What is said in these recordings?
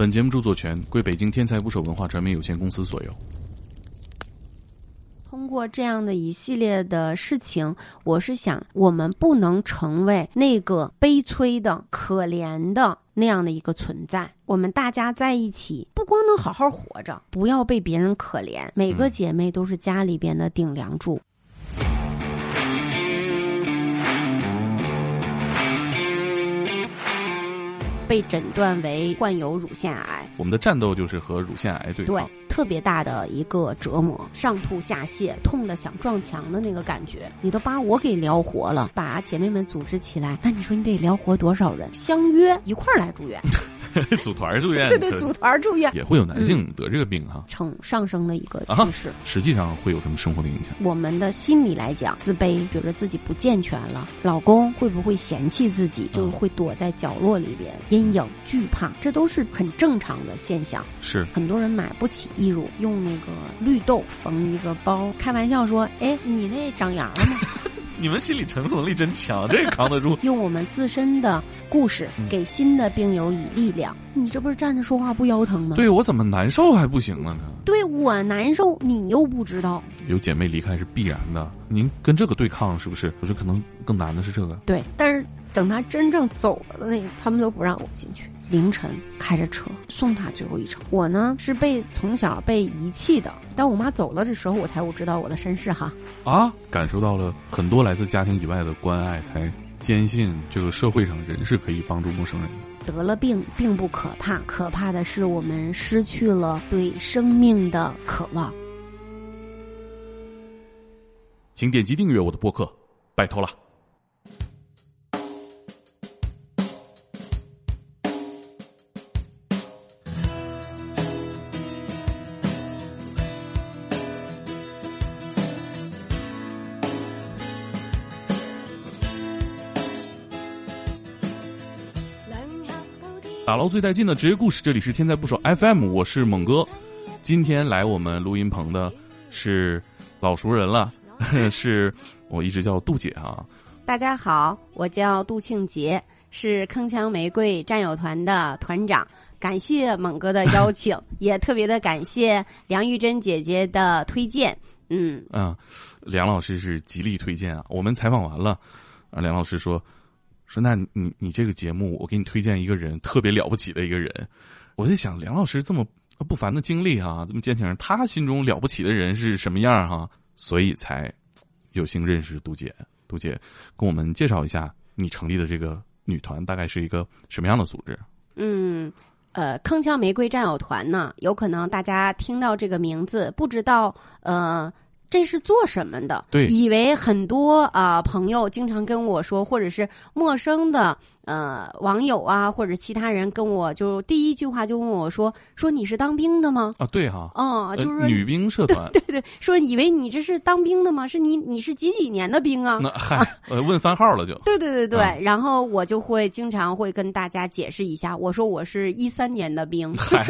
本节目著作权归北京天才捕手文化传媒有限公司所有。通过这样的一系列的事情，我是想，我们不能成为那个悲催的、可怜的那样的一个存在。我们大家在一起，不光能好好活着，不要被别人可怜。每个姐妹都是家里边的顶梁柱。被诊断为患有乳腺癌，我们的战斗就是和乳腺癌对抗。对，特别大的一个折磨，上吐下泻，痛的想撞墙的那个感觉，你都把我给撩活了。把姐妹们组织起来，那你说你得撩活多少人？相约一块儿来住院。组团住院，对对，组团住院也会有男性得这个病哈，呈上升的一个趋势。实际上会有什么生活的影响？我们的心理来讲，自卑，觉得自己不健全了，老公会不会嫌弃自己，就会躲在角落里边，阴影、惧怕，这都是很正常的现象。是很多人买不起义乳，用那个绿豆缝一个包，开玩笑说：“哎，你那长牙了吗？” 你们心理承受能力真强，这扛得住。用我们自身的故事给新的病友以力量。你这不是站着说话不腰疼吗？对我怎么难受还不行了呢？对我难受，你又不知道。有姐妹离开是必然的，您跟这个对抗是不是？我觉得可能更难的是这个。对，但是等他真正走了的那，他们都不让我进去。凌晨开着车送他最后一程。我呢是被从小被遗弃的，当我妈走了的时候，我才知道我的身世哈。啊，感受到了很多来自家庭以外的关爱，才坚信这个社会上人是可以帮助陌生人的。得了病并不可怕，可怕的是我们失去了对生命的渴望。请点击订阅我的播客，拜托了。打捞最带劲的职业故事，这里是天才不说 FM，我是猛哥。今天来我们录音棚的是老熟人了，是我一直叫杜姐啊。大家好，我叫杜庆杰，是铿锵玫瑰战友团的团长。感谢猛哥的邀请，也特别的感谢梁玉珍姐姐的推荐。嗯嗯，梁老师是极力推荐啊。我们采访完了，啊，梁老师说。说那你你这个节目，我给你推荐一个人特别了不起的一个人，我在想梁老师这么不凡的经历啊，这么坚强，他心中了不起的人是什么样哈？所以才有幸认识杜姐。杜姐跟我们介绍一下你成立的这个女团大概是一个什么样的组织？嗯，呃，铿锵玫瑰战友团呢，有可能大家听到这个名字不知道，呃。这是做什么的？对，以为很多啊朋友经常跟我说，或者是陌生的呃网友啊，或者其他人跟我就第一句话就问我说：“说你是当兵的吗？”啊，对哈，嗯，就是女兵社团，对对，说以为你这是当兵的吗？是你你是几几年的兵啊？那嗨，呃，问番号了就。对对对对，然后我就会经常会跟大家解释一下，我说我是一三年的兵。嗨。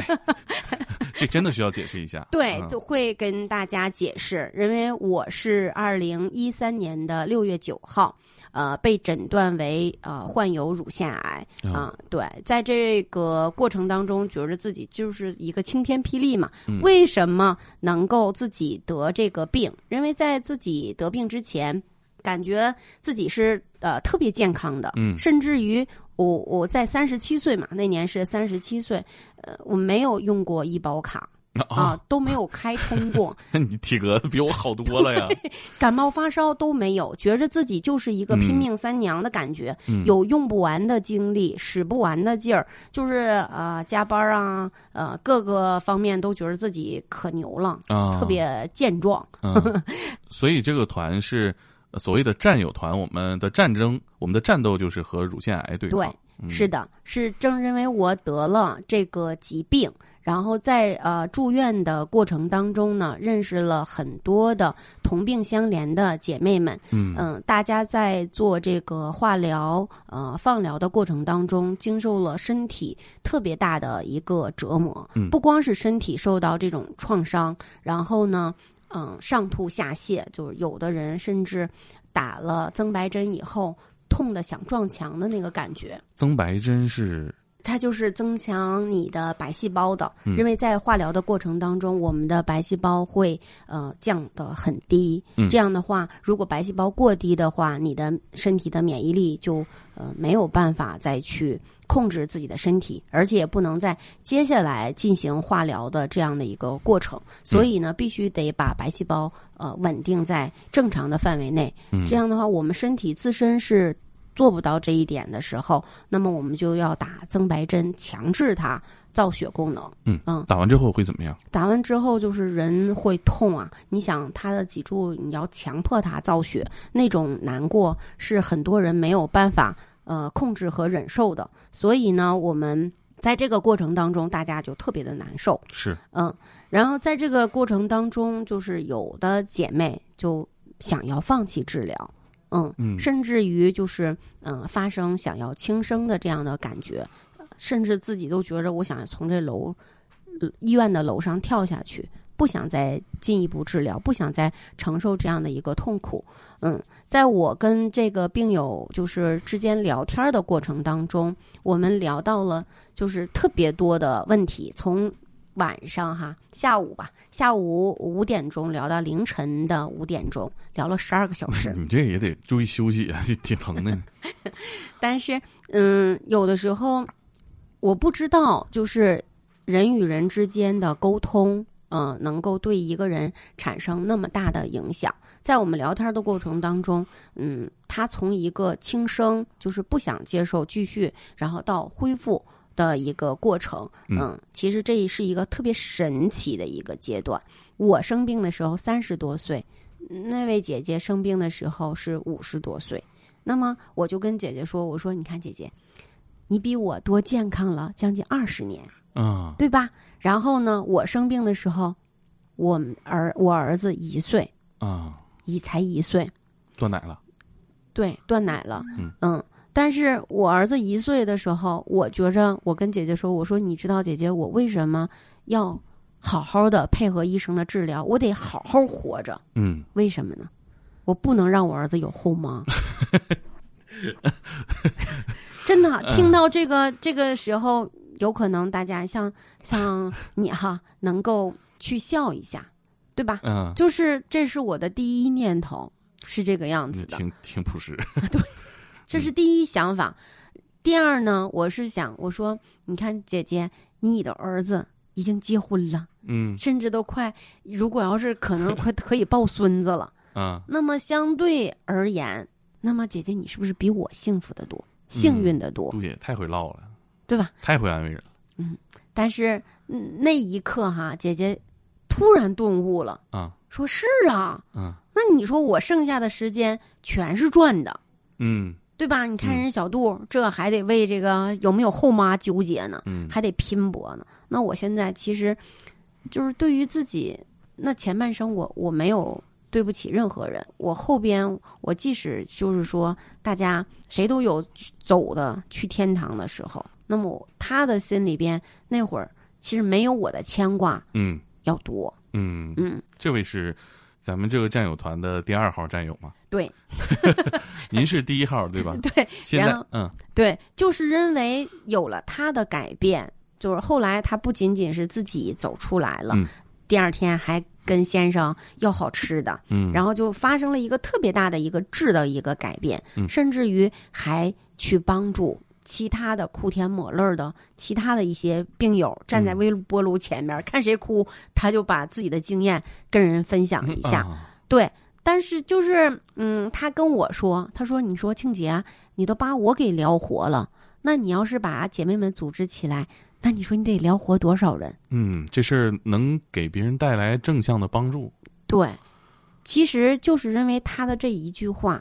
这真的需要解释一下，对，就会跟大家解释，因为我是二零一三年的六月九号，呃，被诊断为呃患有乳腺癌啊，对，在这个过程当中，觉着自己就是一个晴天霹雳嘛，为什么能够自己得这个病？因为在自己得病之前，感觉自己是呃特别健康的，嗯，甚至于。我我在三十七岁嘛，那年是三十七岁，呃，我没有用过医保卡 啊，都没有开通过。那你体格比我好多了呀！感冒发烧都没有，觉着自己就是一个拼命三娘的感觉，有用不完的精力，使不完的劲儿，就是啊，加班啊，呃，各个方面都觉得自己可牛了，特别健壮。所以这个团是。所谓的战友团，我们的战争，我们的战斗就是和乳腺癌对抗。对，是的，是正因为我得了这个疾病，然后在呃住院的过程当中呢，认识了很多的同病相怜的姐妹们。嗯嗯，大家在做这个化疗、呃放疗的过程当中，经受了身体特别大的一个折磨。嗯，不光是身体受到这种创伤，然后呢。嗯，上吐下泻，就是有的人甚至打了增白针以后，痛的想撞墙的那个感觉。增白针是它就是增强你的白细胞的，嗯因为在化疗的过程当中，我们的白细胞会呃降得很低。嗯这样的话，如果白细胞过低的话，你的身体的免疫力就呃没有办法再去控制自己的身体，而且也不能在接下来进行化疗的这样的一个过程。所以呢，必须得把白细胞呃稳定在正常的范围内。嗯这样的话，我们身体自身是做不到这一点的时候，那么我们就要打增白针，强制它造血功能。嗯嗯，打完之后会怎么样？打完之后就是人会痛啊！你想他的脊柱，你要强迫他造血，那种难过是很多人没有办法呃控制和忍受的。所以呢，我们在这个过程当中，大家就特别的难受。是嗯，然后在这个过程当中，就是有的姐妹就想要放弃治疗，嗯，嗯甚至于就是嗯、发生想要轻生的这样的感觉，甚至自己都觉着我想从这楼、呃医院的楼上跳下去，不想再进一步治疗，不想再承受这样的一个痛苦。嗯，在我跟这个病友就是之间聊天的过程当中，我们聊到了就是特别多的问题，从晚上哈下午吧，下午五点钟聊到凌晨的五点钟，聊了十二个小时。你这也得注意休息啊，这 挺疼的。但是，嗯，有的时候我不知道，就是人与人之间的沟通，嗯、能够对一个人产生那么大的影响。在我们聊天的过程当中，嗯，他从一个轻生，就是不想接受继续，然后到恢复的一个过程，嗯嗯，其实这是一个特别神奇的一个阶段。我生病的时候三十多岁，那位姐姐生病的时候是五十多岁。那么我就跟姐姐说：“我说你看姐姐，你比我多健康了将近二十年，啊，对吧？然后呢，我生病的时候，我儿我儿子一岁，啊，一才一岁，断奶了。对，断奶了，嗯但是我儿子一岁的时候，我觉着我跟姐姐说，我说你知道姐姐，我为什么要好好的配合医生的治疗？我得好好活着，嗯为什么呢？我不能让我儿子有后妈。真的，听到这个这个时候，有可能大家像像你哈，能够去笑一下，对吧？嗯，就是这是我的第一念头，是这个样子的。挺挺朴实。这是第一想法。第二呢，我是想，我说，你看姐姐，你的儿子已经结婚了，嗯甚至都快，如果要是可能快 可以抱孙子了。啊，那么相对而言，那么姐姐你是不是比我幸福的多，幸运的多，杜姐太会唠了，对吧？太会安慰人了嗯但是、嗯、那一刻哈，姐姐突然顿悟了，啊。说是啊，嗯那你说我剩下的时间全是赚的。嗯对吧？你看嗯人小杜，这还得为这个有没有后妈纠结呢，嗯还得拼搏呢。那我现在其实就是对于自己那前半生我，我没有对不起任何人。我后边我即使就是说大家谁都有去走的去天堂的时候，那么他的心里边那会儿其实没有我的牵挂嗯要多。嗯，嗯，这位是咱们这个战友团的第二号战友吗？对 您是第一号对吧？对，现在嗯对，就是因为有了他的改变，就是后来他不仅仅是自己走出来了，嗯第二天还跟先生要好吃的，嗯，然后就发生了一个特别大的一个质的一个改变，嗯甚至于还去帮助。其他的哭天抹泪儿的，其他的一些病友站在嗯微波炉前面、看谁哭，他就把自己的经验跟人分享一下。啊对，但是就是，嗯，他跟我说，他说：“你说庆姐，你都把我给聊活了，那你要是把姐妹们组织起来，那你说你得聊活多少人？嗯，这事儿能给别人带来正向的帮助。对，其实就是因为他的这一句话，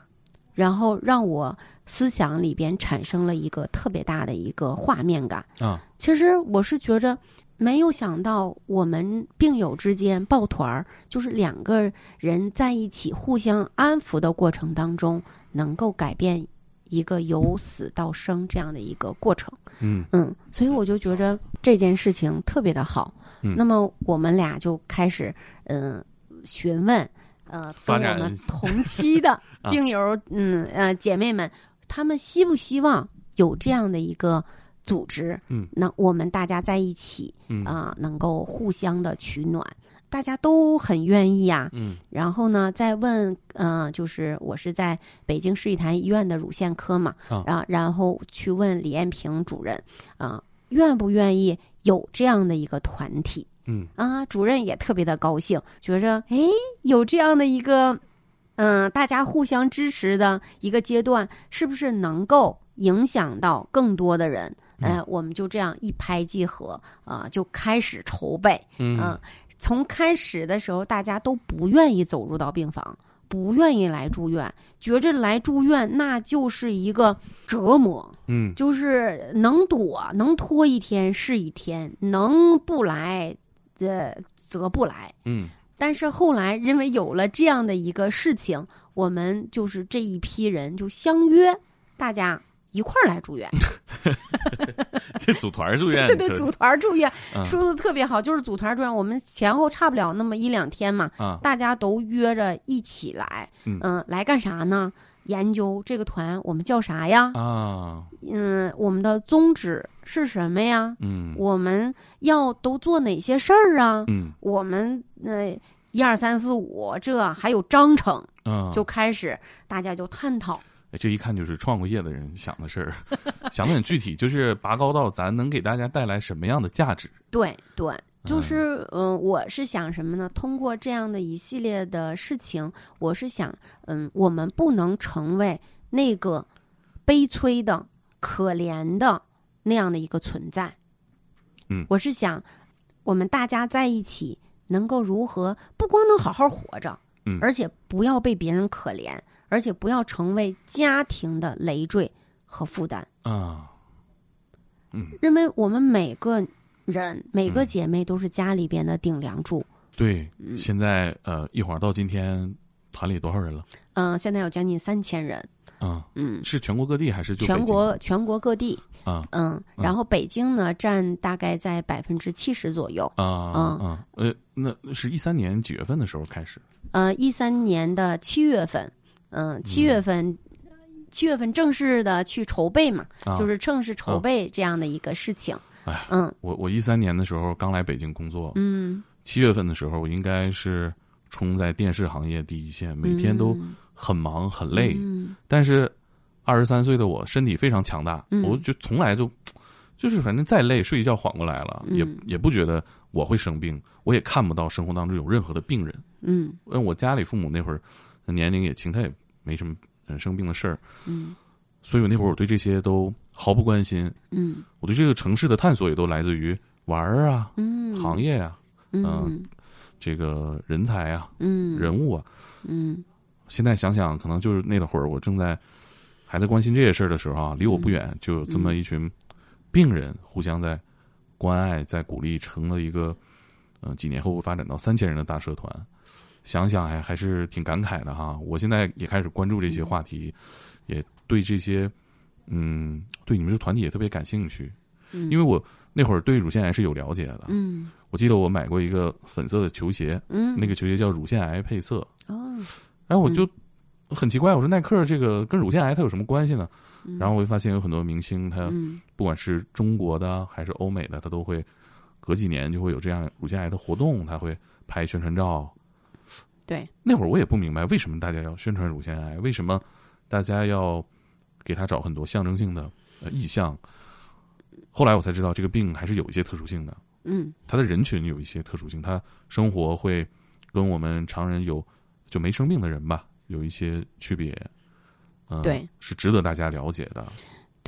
然后让我思想里边产生了一个特别大的一个画面感。啊，其实我是觉着，没有想到我们病友之间抱团儿，就是两个人在一起互相安抚的过程当中，能够改变一个由死到生这样的一个过程。嗯嗯，所以我就觉着这件事情特别的好。嗯那么我们俩就开始嗯、呃询问，呃，跟我们 同期的啊病友，嗯呃姐妹们，他们希不希望有这样的一个组织，嗯，那我们大家在一起，嗯啊、能够互相的取暖，大家都很愿意啊。嗯然后呢，再问，嗯、就是我是在北京市立坛医院的乳腺科嘛，啊然然后去问李艳萍主任，啊、愿不愿意有这样的一个团体？嗯啊，主任也特别的高兴，觉着哎，有这样的一个，嗯、大家互相支持的一个阶段，是不是能够影响到更多的人？嗯哎、我们就这样一拍即合啊、就开始筹备。嗯嗯，从开始的时候，大家都不愿意走入到病房，不愿意来住院，觉着来住院那就是一个折磨。嗯就是能躲能拖一天是一天，能不来，呃，则不来。嗯但是后来因为有了这样的一个事情，我们就是这一批人就相约，大家一块儿来住院。这组团住院，对对，这组团住院嗯说的特别好，就是组团住院，我们前后差不了那么一两天嘛，啊大家都约着一起来，嗯来干啥呢？研究这个团我们叫啥呀？啊嗯，我们的宗旨是什么呀？嗯我们要都做哪些事儿啊？嗯我们呃一二三四五这还有章程，嗯，就开始大家就探讨。哎这一看就是创过业的人想的事儿，想的很具体，就是拔高到咱能给大家带来什么样的价值。对对，就是嗯、呃我是想什么呢？通过这样的一系列的事情，我是想，嗯，我们不能成为那个悲催的、可怜的那样的一个存在。嗯我是想，我们大家在一起能够如何不光能好好活着，嗯而且不要被别人可怜，而且不要成为家庭的累赘和负担。啊，嗯，认为我们每个人、每个嗯姐妹都是家里边的顶梁柱。对，嗯现在呃，一会儿到今天，团里多少人了？嗯、现在有将近三千人。啊，嗯，是全国各地还是就全国全国各地。啊嗯，嗯然后北京呢占大概在百分之七十左右。啊嗯啊呃，那是一三年几月份的时候开始？呃，一三年的七月份，嗯、七月份。七月份正式的去筹备嘛，啊就是正式筹备这样的一个事情。哎呀嗯。我我一三年的时候刚来北京工作，嗯，七月份的时候，我应该是冲在电视行业第一线，每天都嗯。很忙很累。嗯。但是二十三岁的我身体非常强大，嗯。我就从来就就是反正再累睡一觉缓过来了，嗯。也也不觉得我会生病，我也看不到生活当中有任何的病人。嗯。因为我家里父母那会儿年龄也轻，他也没什么嗯生病的事儿，嗯。所以我那会儿我对这些都毫不关心。嗯我对这个城市的探索也都来自于玩儿啊、嗯，行业啊、嗯这个人才啊、嗯人物啊。嗯现在想想，可能就是那会儿我正在还在关心这些事儿的时候啊，离我不远就有这么一群病人互相在关爱、在鼓励，成了一个呃几年后会发展到三千人的大社团。想想还还是挺感慨的哈。我现在也开始关注这些话题，也对这些嗯对你们这个团体也特别感兴趣，嗯，因为我那会儿对乳腺癌是有了解的。嗯我记得我买过一个粉色的球鞋，嗯那个球鞋叫乳腺癌配色。哦，然后我就很奇怪，我说耐克这个跟乳腺癌它有什么关系呢？嗯然后我就发现有很多明星，他嗯不管是中国的还是欧美的，他都会隔几年就会有这样乳腺癌的活动，他会拍宣传照。对，那会儿我也不明白为什么大家要宣传乳腺癌，为什么大家要给他找很多象征性的呃意象。后来我才知道，这个病还是有一些特殊性的，嗯它的人群有一些特殊性，他生活会跟我们常人有就没生病的人吧有一些区别。嗯，对，是值得大家了解的。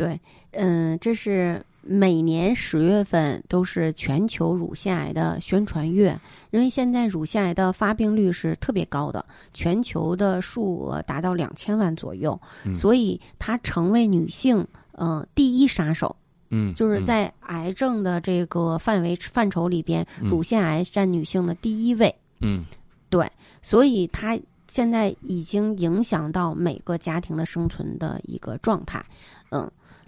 对，嗯，这是每年十月份都是全球乳腺癌的宣传月，因为现在乳腺癌的发病率是特别高的，全球的数额达到两千万左右，嗯所以它成为女性呃第一杀手，嗯，就是嗯在癌症的这个范围范畴里边，嗯乳腺癌占女性的第一位，嗯对所以它现在已经影响到每个家庭的生存的一个状态。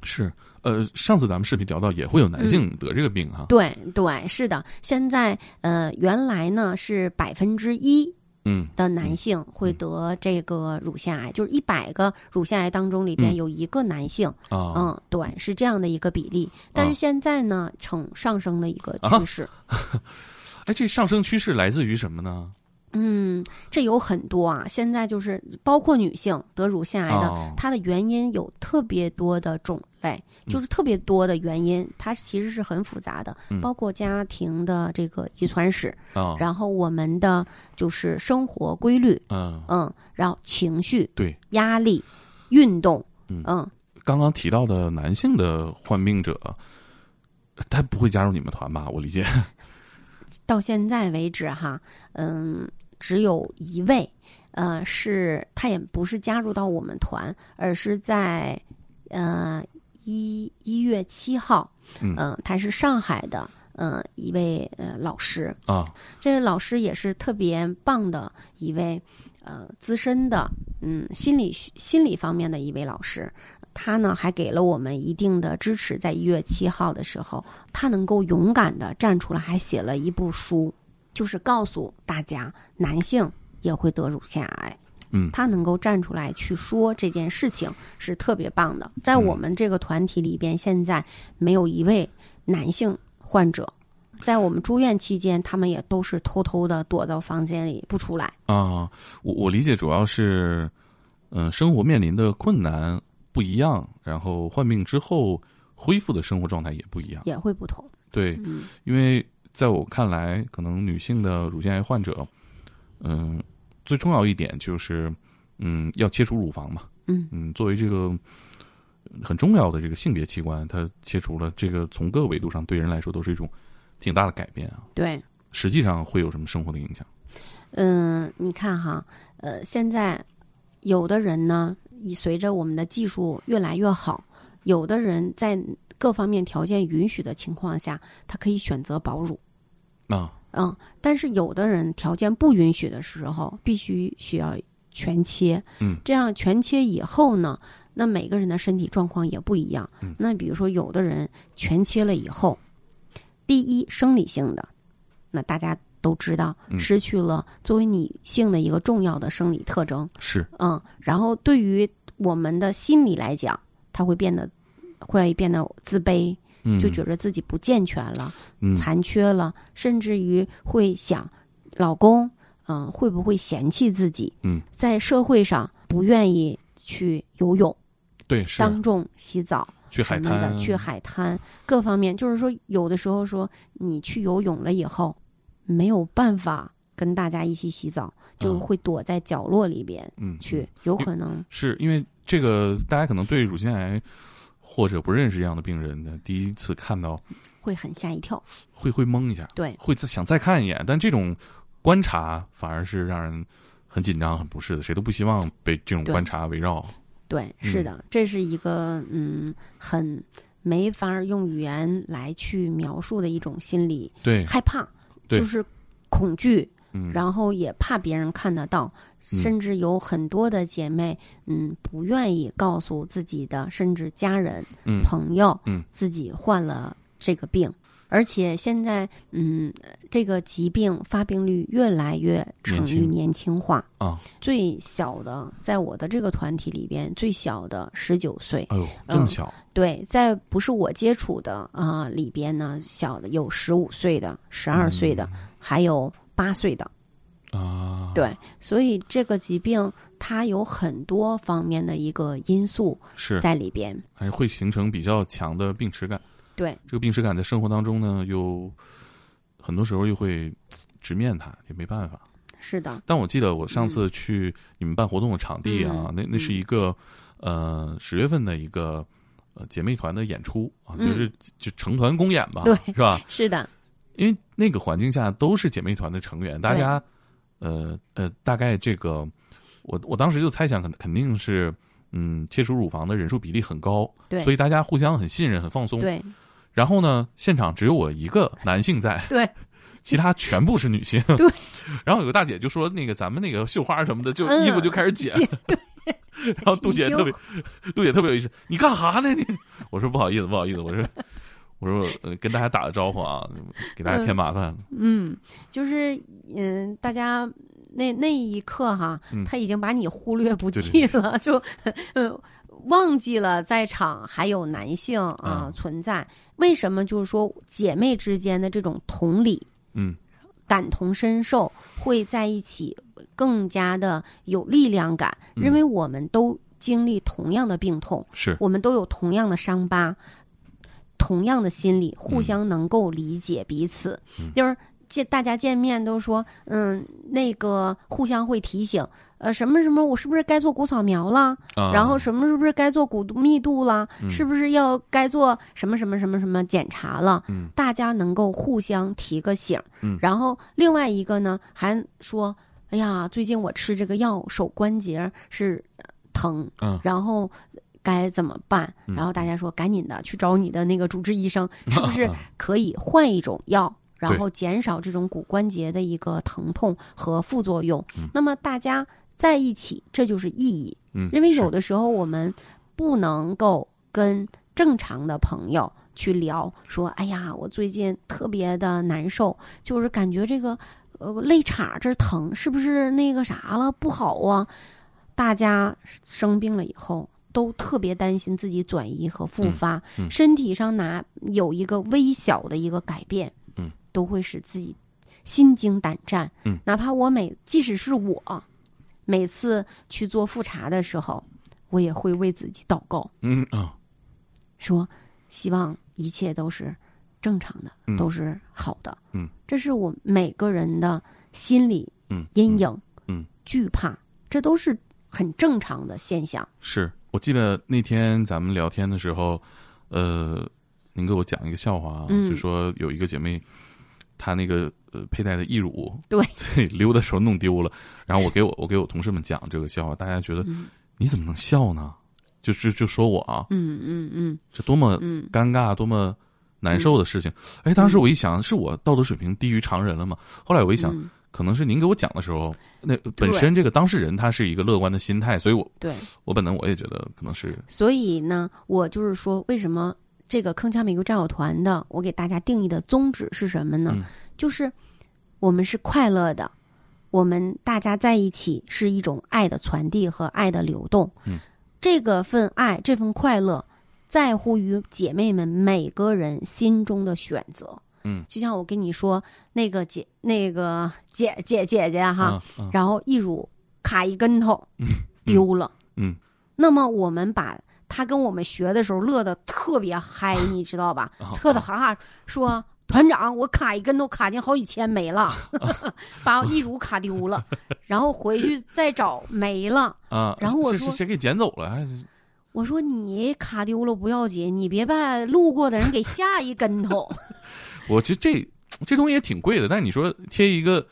是呃，上次咱们视频聊到也会有男性得这个病哈。对对，是的。现在呃，原来呢是百分之一嗯的男性会得这个乳腺癌，就是一百个乳腺癌当中里边嗯有一个男性，啊，嗯，对，是这样的一个比例。但是现在呢，呈上升的一个趋势。哎，这上升趋势来自于什么呢？嗯，这有很多啊。现在就是包括女性得乳腺癌的，哦它的原因有特别多的种类，就是特别多的原因，它其实是很复杂的，嗯包括家庭的这个遗传史，啊，然后我们的就是生活规律，嗯，嗯，然后情绪、对，压力、运动，嗯嗯，刚刚提到的男性的患病者，他不会加入你们团吧？我理解。到现在为止哈，嗯，只有一位，呃，是他也不是加入到我们团，而是在呃一一月七号，嗯呃他是上海的，呃一位呃老师，啊，这位老师也是特别棒的一位，呃资深的，嗯心理学心理方面的一位老师。他呢还给了我们一定的支持，在一月七号的时候，他能够勇敢的站出来，还写了一部书，就是告诉大家，男性也会得乳腺癌。嗯他能够站出来去说这件事情是特别棒的。在我们这个团体里边，现在没有一位男性患者。在我们住院期间，他们也都是偷偷的躲到房间里不出来。啊，我我理解主要是，嗯、生活面临的困难不一样，然后患病之后恢复的生活状态也不一样。也会不同。对，嗯因为在我看来，可能女性的乳腺癌患者，嗯、最重要一点就是，嗯，要切除乳房嘛。嗯嗯，作为这个很重要的这个性别器官，它切除了，这个从各个维度上对人来说都是一种挺大的改变啊。对，实际上会有什么生活的影响？嗯，你看哈，呃，现在有的人呢，以随着我们的技术越来越好，有的人在各方面条件允许的情况下，他可以选择保乳。啊，嗯，但是有的人条件不允许的时候，必须需要全切。嗯，这样全切以后呢，那每个人的身体状况也不一样。嗯那比如说，有的人全切了以后，第一生理性的，那大家都知道，嗯失去了作为女性的一个重要的生理特征。是，嗯，然后对于我们的心理来讲，它会变得会变得自卑，嗯，就觉得自己不健全了。嗯。残缺了，甚至于会想，老公，嗯、会不会嫌弃自己？嗯，在社会上不愿意去游泳、对是。当众洗澡去海滩。去海滩各方面，就是说，有的时候说你去游泳了以后，没有办法跟大家一起洗澡，就嗯会躲在角落里边嗯去，有可能。是因为这个，大家可能对乳腺癌或者不认识这样的病人呢，第一次看到会很吓一跳。会会懵一下，对，会想再看一眼，但这种观察反而是让人很紧张、很不适的，谁都不希望被这种观察围绕。对，是的，这是一个嗯，很没法儿用语言来去描述的一种心理对，害怕，对就是恐惧，嗯，然后也怕别人看得到，嗯。甚至有很多的姐妹，嗯，不愿意告诉自己的，甚至家人、嗯。朋友，嗯，自己患了这个病。而且现在，嗯，这个疾病发病率越来越成于年轻化。啊，最小的，在我的这个团体里边，最小的十九岁。哎呦，这么嗯小，对，在不是我接触的啊、里边呢，小的有十五岁的、十二岁的，还有八岁的。啊，对，所以这个疾病它有很多方面的一个因素是在里边。还会形成比较强的病耻感。对，这个病耻感在生活当中呢，又很多时候又会直面它，也没办法。是的，但我记得我上次去你们办活动的场地啊，嗯那那是一个呃十月份的一个呃姐妹团的演出啊，嗯就是就成团公演吧，对是吧？是的，因为那个环境下都是姐妹团的成员，大家呃呃，大概这个我我当时就猜想肯肯定是嗯切除乳房的人数比例很高，对所以大家互相很信任、很放松。对然后呢，现场只有我一个男性在，对其他全部是女性。对。然后有个大姐就说：“那个咱们那个绣花什么的，就嗯衣服就开始剪。然后杜姐特别，杜姐特别有意思，你干哈呢你？我说不好意思，不好意思，我说我说呃跟大家打个招呼啊，给大家添麻烦。嗯，就是嗯，大家那那一刻哈，嗯他已经把你忽略不计了，就呃忘记了在场还有男性啊、嗯存在。为什么就是说姐妹之间的这种同理、嗯感同身受会在一起更加的有力量感？嗯因为我们都经历同样的病痛，是我们都有同样的伤疤，同样的心理，互相能够理解彼此。嗯就是见大家见面都说，嗯，那个互相会提醒，呃，什么什么，我是不是该做骨扫描了？啊，然后什么是不是该做骨密度了？嗯是不是要该做什么什么什么什么检查了？嗯大家能够互相提个醒。嗯然后另外一个呢，还说，哎呀，最近我吃这个药，手关节是呃疼，嗯然后该怎么办？嗯然后大家说，赶紧的去找你的那个主治医生，是不是啊可以换一种药？然后减少这种骨关节的一个疼痛和副作用。嗯那么大家在一起，这就是意义。嗯，因为有的时候我们不能够跟正常的朋友去聊，说：“哎呀，我最近特别的难受，就是感觉这个呃肋叉这儿疼，是不是那个啥了？不好啊！”大家生病了以后。都特别担心自己转移和复发，嗯。嗯身体上哪有一个微小的一个改变，嗯，都会使自己心惊胆战。嗯。哪怕我每即使是我，每次去做复查的时候，我也会为自己祷告，嗯啊。说希望一切都是正常的，嗯。都是好的。嗯，这是我每个人的心理嗯。阴影、嗯。惧怕，这都是很正常的现象。是我记得那天咱们聊天的时候，呃，您给我讲一个笑话啊，嗯。就说有一个姐妹，她那个呃佩戴的义乳，对。对，溜的时候弄丢了，然后我给我我给我同事们讲这个笑话，大家觉得嗯你怎么能笑呢？就是就说我啊，嗯嗯嗯。这多么嗯，尴尬，多么难受的事情。哎，当时我一想，是我道德水平低于常人了吗？后来我一想，嗯可能是您给我讲的时候，那本身这个当事人他是一个乐观的心态，所以我对。我本能我也觉得可能是所以呢，我就是说，为什么这个铿锵玫瑰战友团的，我给大家定义的宗旨是什么呢？嗯就是我们是快乐的，我们大家在一起是一种爱的传递和爱的流动。嗯，这个份爱，这份快乐，在乎于姐妹们每个人心中的选择。嗯，就像我跟你说，那个姐，那个姐姐姐姐哈，啊啊然后一乳卡一跟头，嗯丢了。嗯那么我们把他跟我们学的时候乐的特别嗨，你知道吧？啊乐的哈哈说：“团长，我卡一跟头卡进好几千没了，把我一乳卡丢了，然后回去再找没了。啊，然后我说谁给捡走了？还是我说你卡丢了不要紧，你别把路过的人给吓一跟头。我觉得这 这东西也挺贵的，但你说贴一个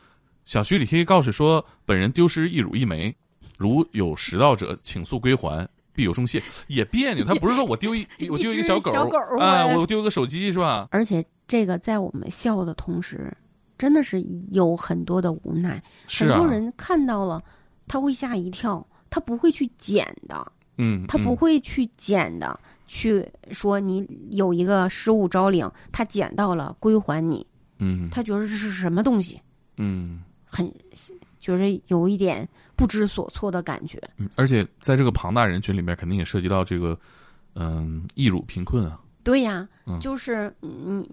小区里贴一个告示说本人丢失一乳一枚，如有拾到者，请速归还。必有重谢，也别扭。他不是说我丢一 我丢一个小狗，小狗啊，我我丢个手机是吧？而且这个在我们笑的同时，真的是有很多的无奈。是啊，很多人看到了，他会吓一跳，他不会去捡的。嗯，他不嗯会去捡的，去说你有一个失物招领，他捡到了归还你，嗯他觉得这是什么东西，嗯很觉得有一点不知所措的感觉。嗯，而且在这个庞大人群里面，肯定也涉及到这个嗯易辱贫困啊。对呀，嗯。就是你，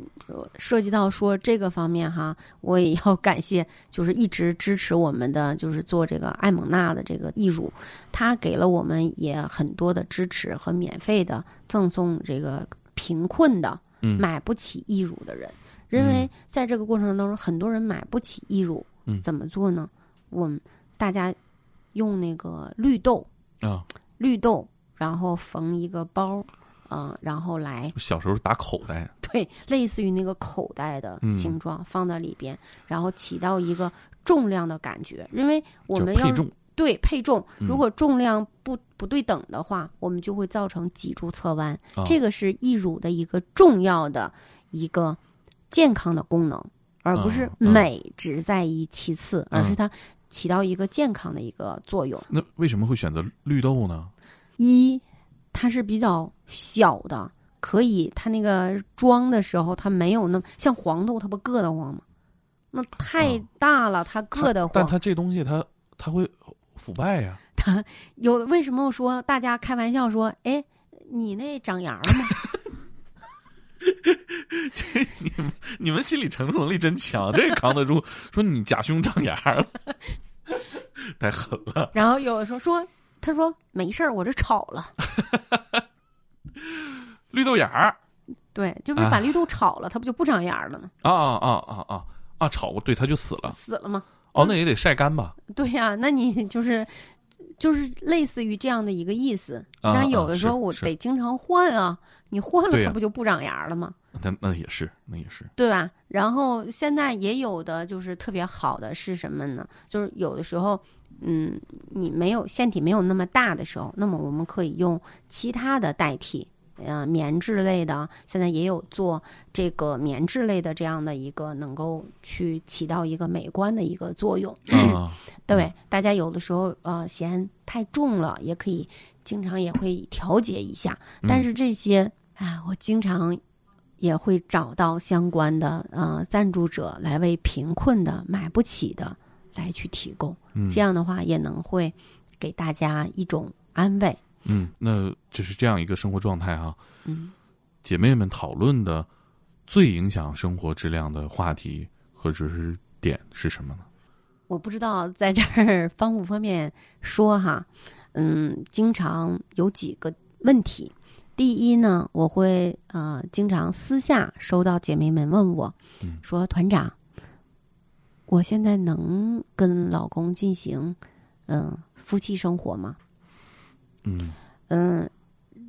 涉及到说这个方面哈，我也要感谢，就是一直支持我们的，就是做这个艾蒙娜的这个义乳，他给了我们也很多的支持和免费的赠送这个贫困的嗯。买不起义乳的人，因为在这个过程当中，很多人买不起义乳，嗯。怎么做呢？我们大家用那个绿豆，啊，绿豆，然后缝一个包，嗯、然后来小时候打口袋，对，类似于那个口袋的嗯形状、放在里边，然后起到一个重量的感觉，因为我们要配重。对配重，嗯如果重量不不对等的话，我们就会造成脊柱侧弯。啊这个是义乳的一个重要的一个健康的功能，而不是美只在于其次，而是啊它起到一个健康的一个作用。那为什么会选择绿豆呢？一，它是比较小的，可以它那个装的时候它没有那么像黄豆，它不硌得慌吗？那太大了，它硌得慌。但它这东西它它会腐败呀。它有为什么我说大家开玩笑说，哎，你那长芽了吗？这你们你们心理承受能力真强，这扛得住。说你假胸长牙了，太狠了。然后有的说说，他说没事儿，我这炒了 绿豆芽儿。对，就是把绿豆炒了，它不就不长芽了吗？啊啊啊啊啊啊！炒过，对，它就死了。死了吗？哦，那也得晒干吧？对呀，那你就是就是类似于这样的一个意思。但有的时候我得经常换啊，你换了它不就不长芽了吗？那那也是，那也是，对吧？然后现在也有的就是特别好的是什么呢？就是有的时候，嗯，你没有腺体没有那么大的时候，那么我们可以用其他的代替。呃，棉质类的现在也有做这个棉质类的这样的一个能够去起到一个美观的一个作用。对，大家有的时候呃嫌太重了，也可以经常也会调节一下。但是这些啊，我经常也会找到相关的呃赞助者来为贫困的买不起的来去提供。这样的话也能会给大家一种安慰。嗯，那就是这样一个生活状态哈。嗯，姐妹们讨论的最影响生活质量的话题或者是点是什么呢？我不知道在这儿方不方便说哈。嗯，经常有几个问题。第一呢，我会呃经常私下收到姐妹们问我，说团长，我现在能跟老公进行嗯夫妻生活吗？嗯。嗯，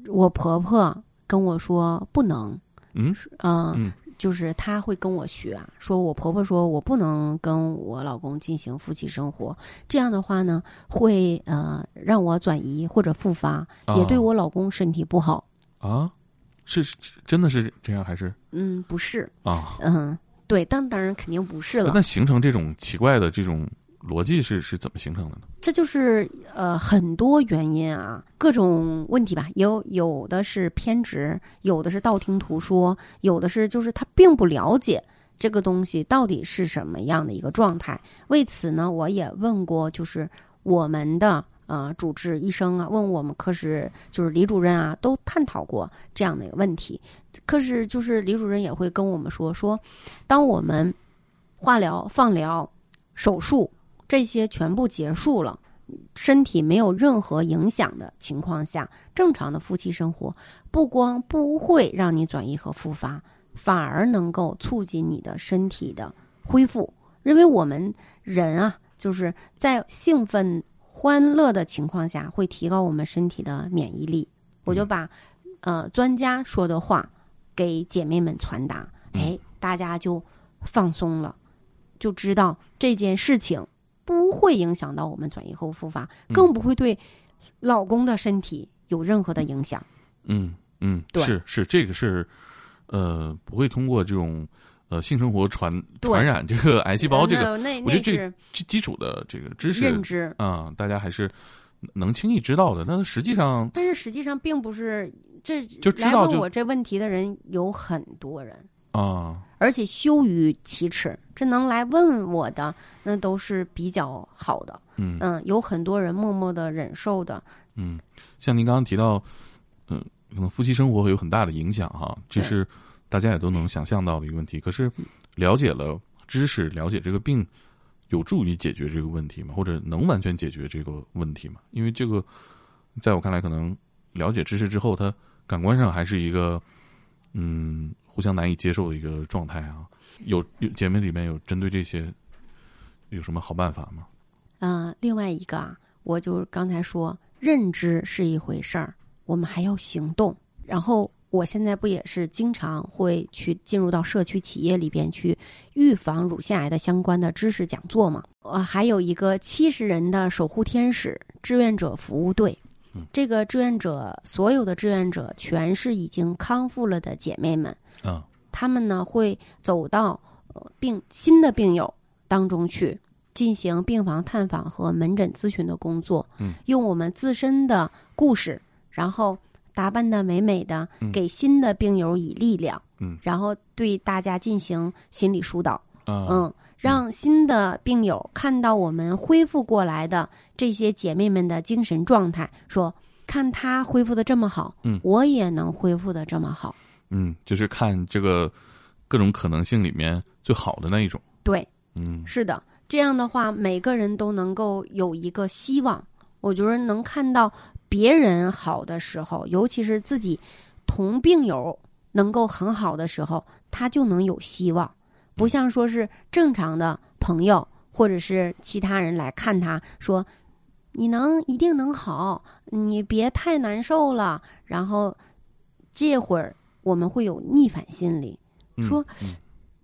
我婆婆跟我说不能，嗯？嗯，就是她会跟我学，说我婆婆说我不能跟我老公进行夫妻生活，这样的话呢，会呃让我转移或者复发，也对我老公身体不好。啊，是真的是这样还是？嗯，不是。啊，嗯，对，当当然肯定不是了。那形成这种奇怪的这种。逻辑是是怎么形成的呢？这就是呃很多原因啊，各种问题吧。有有的是偏执，有的是道听途说，有的是就是他并不了解这个东西到底是什么样的一个状态。为此呢，我也问过，就是我们的呃主治医生啊，问我们科室就是李主任啊，都探讨过这样的一个问题。可是就是李主任也会跟我们说说，当我们化疗、放疗、手术。这些全部结束了，身体没有任何影响的情况下，正常的夫妻生活不光不会让你转移和复发，反而能够促进你的身体的恢复。因为我们人啊，就是在兴奋、欢乐的情况下，会提高我们身体的免疫力。我就把呃专家说的话给姐妹们传达，哎，大家就放松了，就知道这件事情。不会影响到我们转移后复发，更不会对老公的身体有任何的影响。嗯嗯，对是是，这个是呃，不会通过这种呃性生活传传染这个癌细胞。这个我觉得这基基础的这个知识认知啊，大家还是能轻易知道的。那实际上，但是实际上并不是这就知道我这问题的人有很多人。啊！而且羞于启齿，这能来问我的，那都是比较好的。嗯嗯，有很多人默默的忍受的。嗯，像您刚刚提到，嗯，可能夫妻生活会有很大的影响哈，这是大家也都能想象到的一个问题。可是了解了知识，了解这个病，有助于解决这个问题吗？或者能完全解决这个问题吗？因为这个，在我看来，可能了解知识之后，他感官上还是一个，嗯。互相难以接受的一个状态啊，有有姐妹里面有针对这些有什么好办法吗？嗯，另外一个啊，我就刚才说，认知是一回事儿，我们还要行动。然后我现在不也是经常会去进入到社区企业里边去预防乳腺癌的相关的知识讲座吗？我还有一个七十人的守护天使志愿者服务队，这个志愿者所有的志愿者全是已经康复了的姐妹们。啊，他们呢会走到病新的病友当中去进行病房探访和门诊咨询的工作。嗯，用我们自身的故事，然后打扮的美美的，给新的病友以力量。嗯，然后对大家进行心理疏导。嗯，让新的病友看到我们恢复过来的这些姐妹们的精神状态，说看她恢复的这么好，嗯我也能恢复的这么好。嗯，就是看这个各种可能性里面最好的那一种。对，嗯是的，这样的话，每个人都能够有一个希望。我觉得能看到别人好的时候，尤其是自己同病友能够很好的时候，他就能有希望。不像说是正常的朋友或者是其他人来看他说，你能一定能好，你别太难受了。然后这会儿我们会有逆反心理，嗯说嗯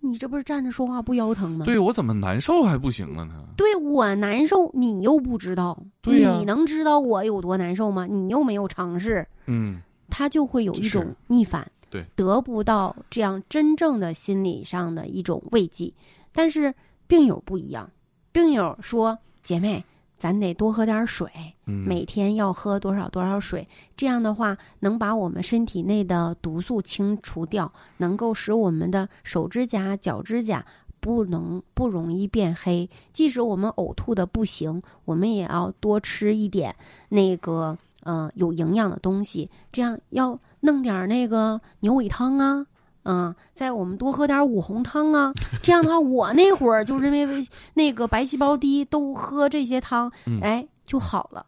你这不是站着说话不腰疼吗？对我怎么难受还不行了呢？对我难受，你又不知道，对呀你能知道我有多难受吗？你又没有尝试，嗯他就会有一种逆反，对，得不到这样真正的心理上的一种慰藉。但是病友不一样，病友说：“姐妹，咱得多喝点水，嗯，每天要喝多少多少水，这样的话能把我们身体内的毒素清除掉，能够使我们的手指甲、脚指甲不能不容易变黑。即使我们呕吐的不行，我们也要多吃一点那个呃有营养的东西，这样要弄点那个牛尾汤啊。”嗯，在我们多喝点五红汤啊，这样的话，我那会儿就认为那个白细胞低，都喝这些汤，嗯哎，就好了。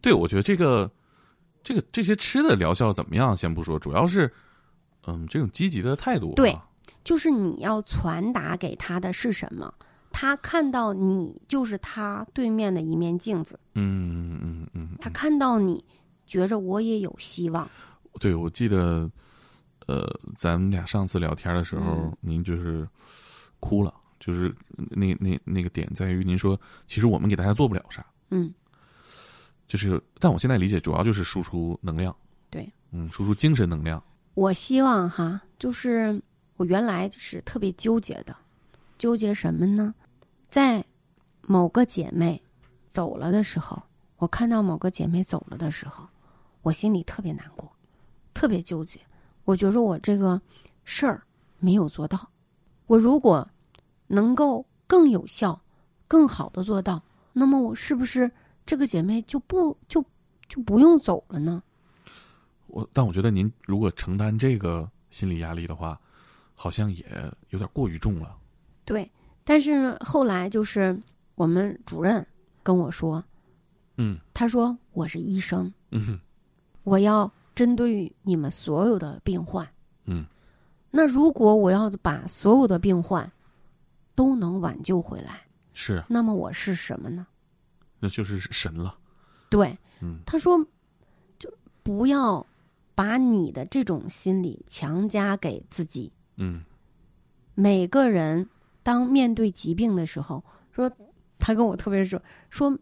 对，我觉得这个这个这些吃的疗效怎么样，先不说，主要是嗯这种积极的态度、啊。对就是你要传达给他的是什么，他看到你就是他对面的一面镜子，嗯嗯嗯嗯，他看到你，觉着我也有希望。对，我记得，呃，咱们俩上次聊天的时候，嗯。您就是哭了，就是那那那个点在于您说，其实我们给大家做不了啥，嗯，就是，但我现在理解主要就是输出能量，对，嗯，输出精神能量，我希望哈，就是我原来是特别纠结的，纠结什么呢？在某个姐妹走了的时候，我看到某个姐妹走了的时候，我心里特别难过，特别纠结。我觉着我这个事儿没有做到，我如果能够更有效、更好的做到，那么我是不是这个姐妹就不就就不用走了呢？我但我觉得您如果承担这个心理压力的话，好像也有点过于重了。对，但是后来就是我们主任跟我说，嗯他说我是医生，嗯哼我要针对于你们所有的病患。嗯那如果我要把所有的病患都能挽救回来，是，那么我是什么呢？那就是神了。对，嗯他说，就不要把你的这种心理强加给自己。嗯每个人当面对疾病的时候，说他跟我特别说说，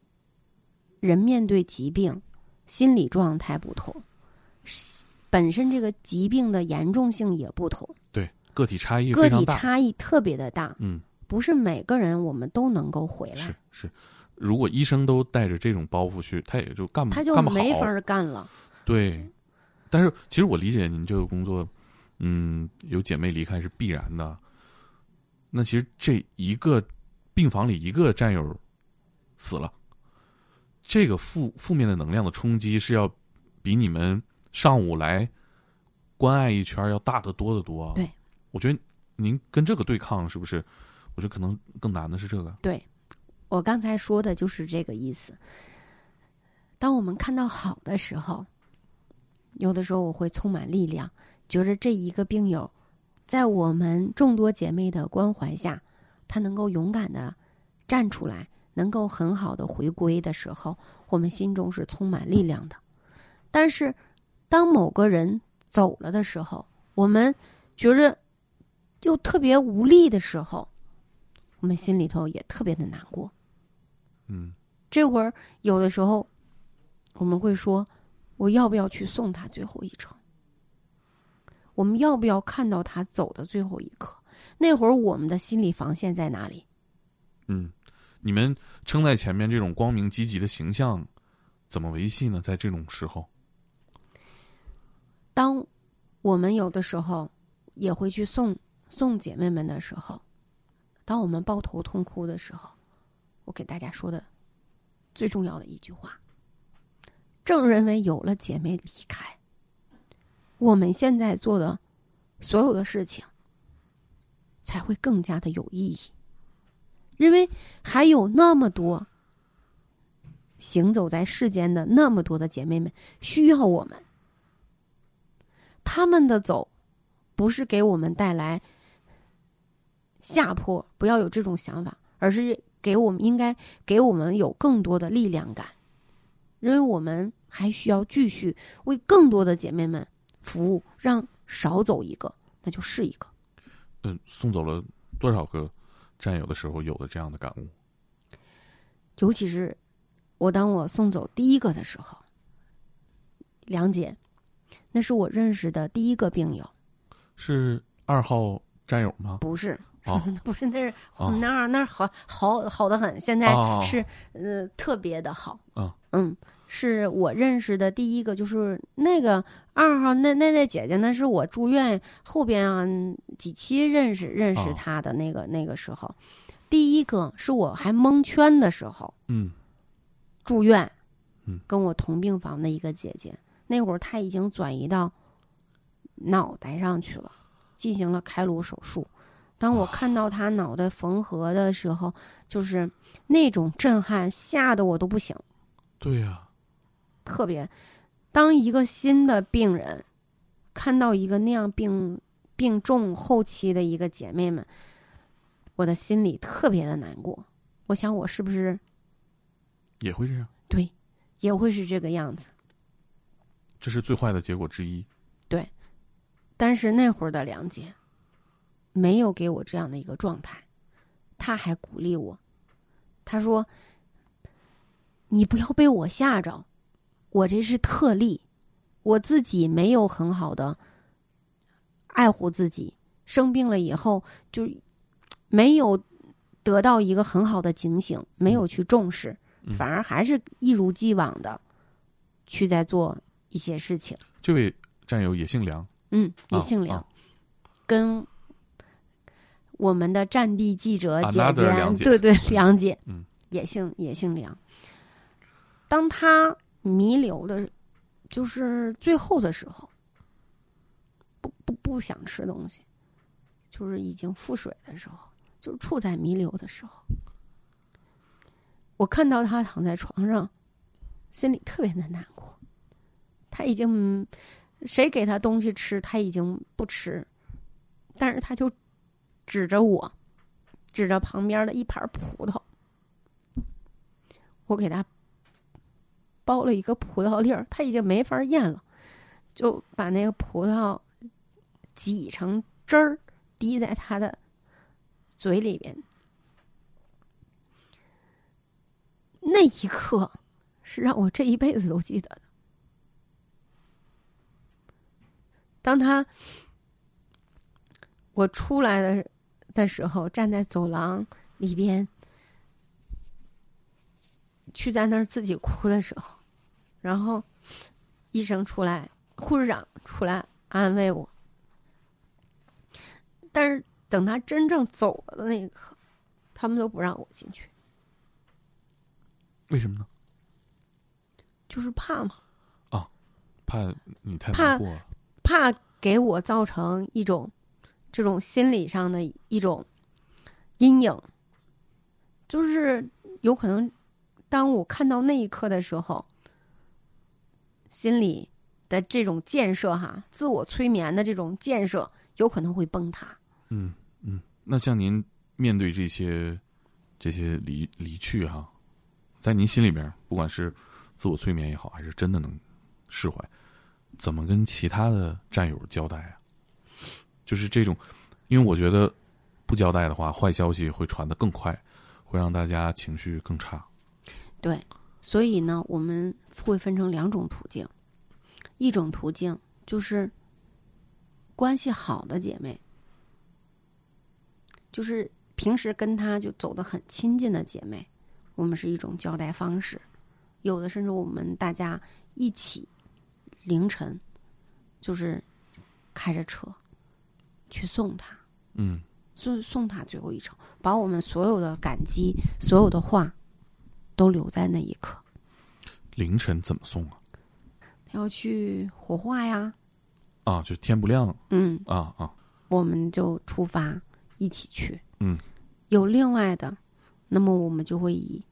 人面对疾病，心理状态不同，是本身这个疾病的严重性也不同，对，个体差异个。体差异特别的大，嗯，不是每个人我们都能够回来是，是，如果医生都带着这种包袱去，他也就干不他就。没法儿干了。对，但是其实我理解您这个工作，嗯，有姐妹离开是必然的。那其实这一个病房里一个战友死了，这个负负面的能量的冲击是要比你们上午来关爱一圈要大得多得多啊。对，我觉得您跟这个对抗是不是？我觉得可能更难的是这个。对，我刚才说的就是这个意思。当我们看到好的时候，有的时候我会充满力量，觉着这一个病友，在我们众多姐妹的关怀下，他能够勇敢的站出来，能够很好的回归的时候，我们心中是充满力量的。但是，当某个人走了的时候，我们觉着又特别无力的时候，我们心里头也特别的难过。嗯这会儿有的时候，我们会说：“我要不要去送他最后一程？我们要不要看到他走的最后一刻？”那会儿我们的心理防线在哪里？嗯，你们撑在前面这种光明积极的形象，怎么维系呢？在这种时候，当我们有的时候也会去送送姐妹们的时候，当我们抱头痛哭的时候，我给大家说的最重要的一句话：正认为有了姐妹离开，我们现在做的所有的事情才会更加的有意义，因为还有那么多行走在世间的那么多的姐妹们需要我们，他们的走不是给我们带来。下坡，不要有这种想法，而是给我们应该给我们有更多的力量感，因为我们还需要继续为更多的姐妹们服务，让少走一个，那就是一个。嗯，送走了多少个战友的时候，有的这样的感悟？尤其是我当我送走第一个的时候，梁姐，那是我认识的第一个病友，是二号战友吗？不是。哦，不是，那是那儿那儿好好好的很，现在是呃特别的好。嗯嗯，是我认识的第一个，就是那个二号那那那姐姐，那是我住院后边啊几期认识认识她的那个那个时候，第一个是我还蒙圈的时候，嗯，住院，嗯，跟我同病房的一个姐姐，那会儿他已经转移到脑袋上去了，进行了开颅手术。当我看到他脑袋缝合的时候，就是那种震撼，吓得我都不行。对呀，特别，当一个新的病人看到一个那样病病重后期的一个姐妹们，我的心里特别的难过。我想，我是不是也会这样？对，也会是这个样子。这是最坏的结果之一。对，但是那会儿的梁姐。没有给我这样的一个状态，她还鼓励我，她说：“你不要被我吓着，我这是特例，我自己没有很好的爱护自己，生病了以后就没有得到一个很好的警醒，没有去重视，反而还是一如既往的去在做一些事情。”这位战友也姓梁，嗯，也姓梁，跟。我们的战地记者姐姐，对对，梁姐，嗯，也姓也姓梁。当他弥留的，就是最后的时候，不不不想吃东西，就是已经腹水的时候，就是处在弥留的时候，我看到他躺在床上，心里特别的难过。他已经谁给他东西吃，他已经不吃，但是他就。指着我，指着旁边的一盘葡萄，我给他剥了一个葡萄粒儿，他已经没法咽了，就把那个葡萄挤成汁儿，滴在他的嘴里边。那一刻是让我这一辈子都记得的。当他。我出来的的时候，站在走廊里边，去在那儿自己哭的时候，然后医生出来，护士长出来安慰我。但是等他真正走了的那一刻，他们都不让我进去。为什么呢？就是怕嘛。啊，怕你太难过，怕给我造成一种。这种心理上的一种阴影，就是有可能，当我看到那一刻的时候，心里的这种建设哈，自我催眠的这种建设，有可能会崩塌。嗯嗯，那像您面对这些这些离离去哈，在您心里边，不管是自我催眠也好，还是真的能释怀，怎么跟其他的战友交代啊？就是这种，因为我觉得不交代的话，坏消息会传得更快，会让大家情绪更差。对，所以呢，我们会分成两种途径，一种途径就是关系好的姐妹，就是平时跟她就走得很亲近的姐妹，我们是一种交代方式，有的甚至我们大家一起凌晨就是开着车。去送他，嗯，送送他最后一程，把我们所有的感激、所有的话，都留在那一刻。凌晨怎么送啊？他要去火化呀。啊，就天不亮。嗯。啊啊。我们就出发一起去。嗯。有另外的，那么我们就会以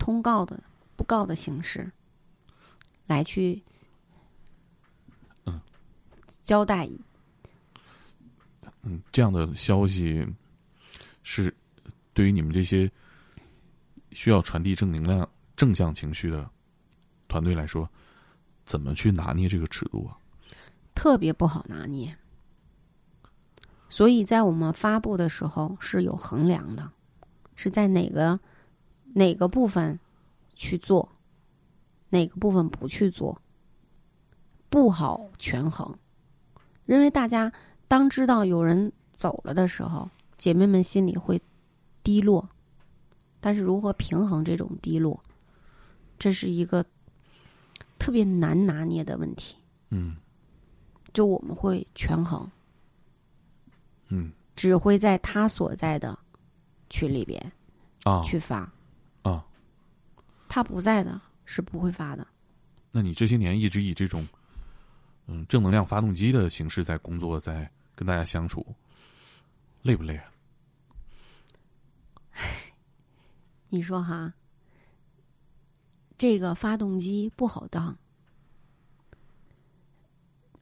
通告的、布告的形式来去。交代。嗯，这样的消息是对于你们这些需要传递正能量、正向情绪的团队来说，怎么去拿捏这个尺度啊？特别不好拿捏，所以在我们发布的时候是有衡量的，是在哪个哪个部分去做，哪个部分不去做，不好权衡，因为大家。当知道有人走了的时候，姐妹们心里会低落，但是如何平衡这种低落，这是一个特别难拿捏的问题。嗯，就我们会权衡，嗯，只会在他所在的群里边啊去发啊，他不在的是不会发的。那你这些年一直以这种。嗯，正能量发动机的形式在工作，在跟大家相处，累不累啊？你说哈，这个发动机不好当。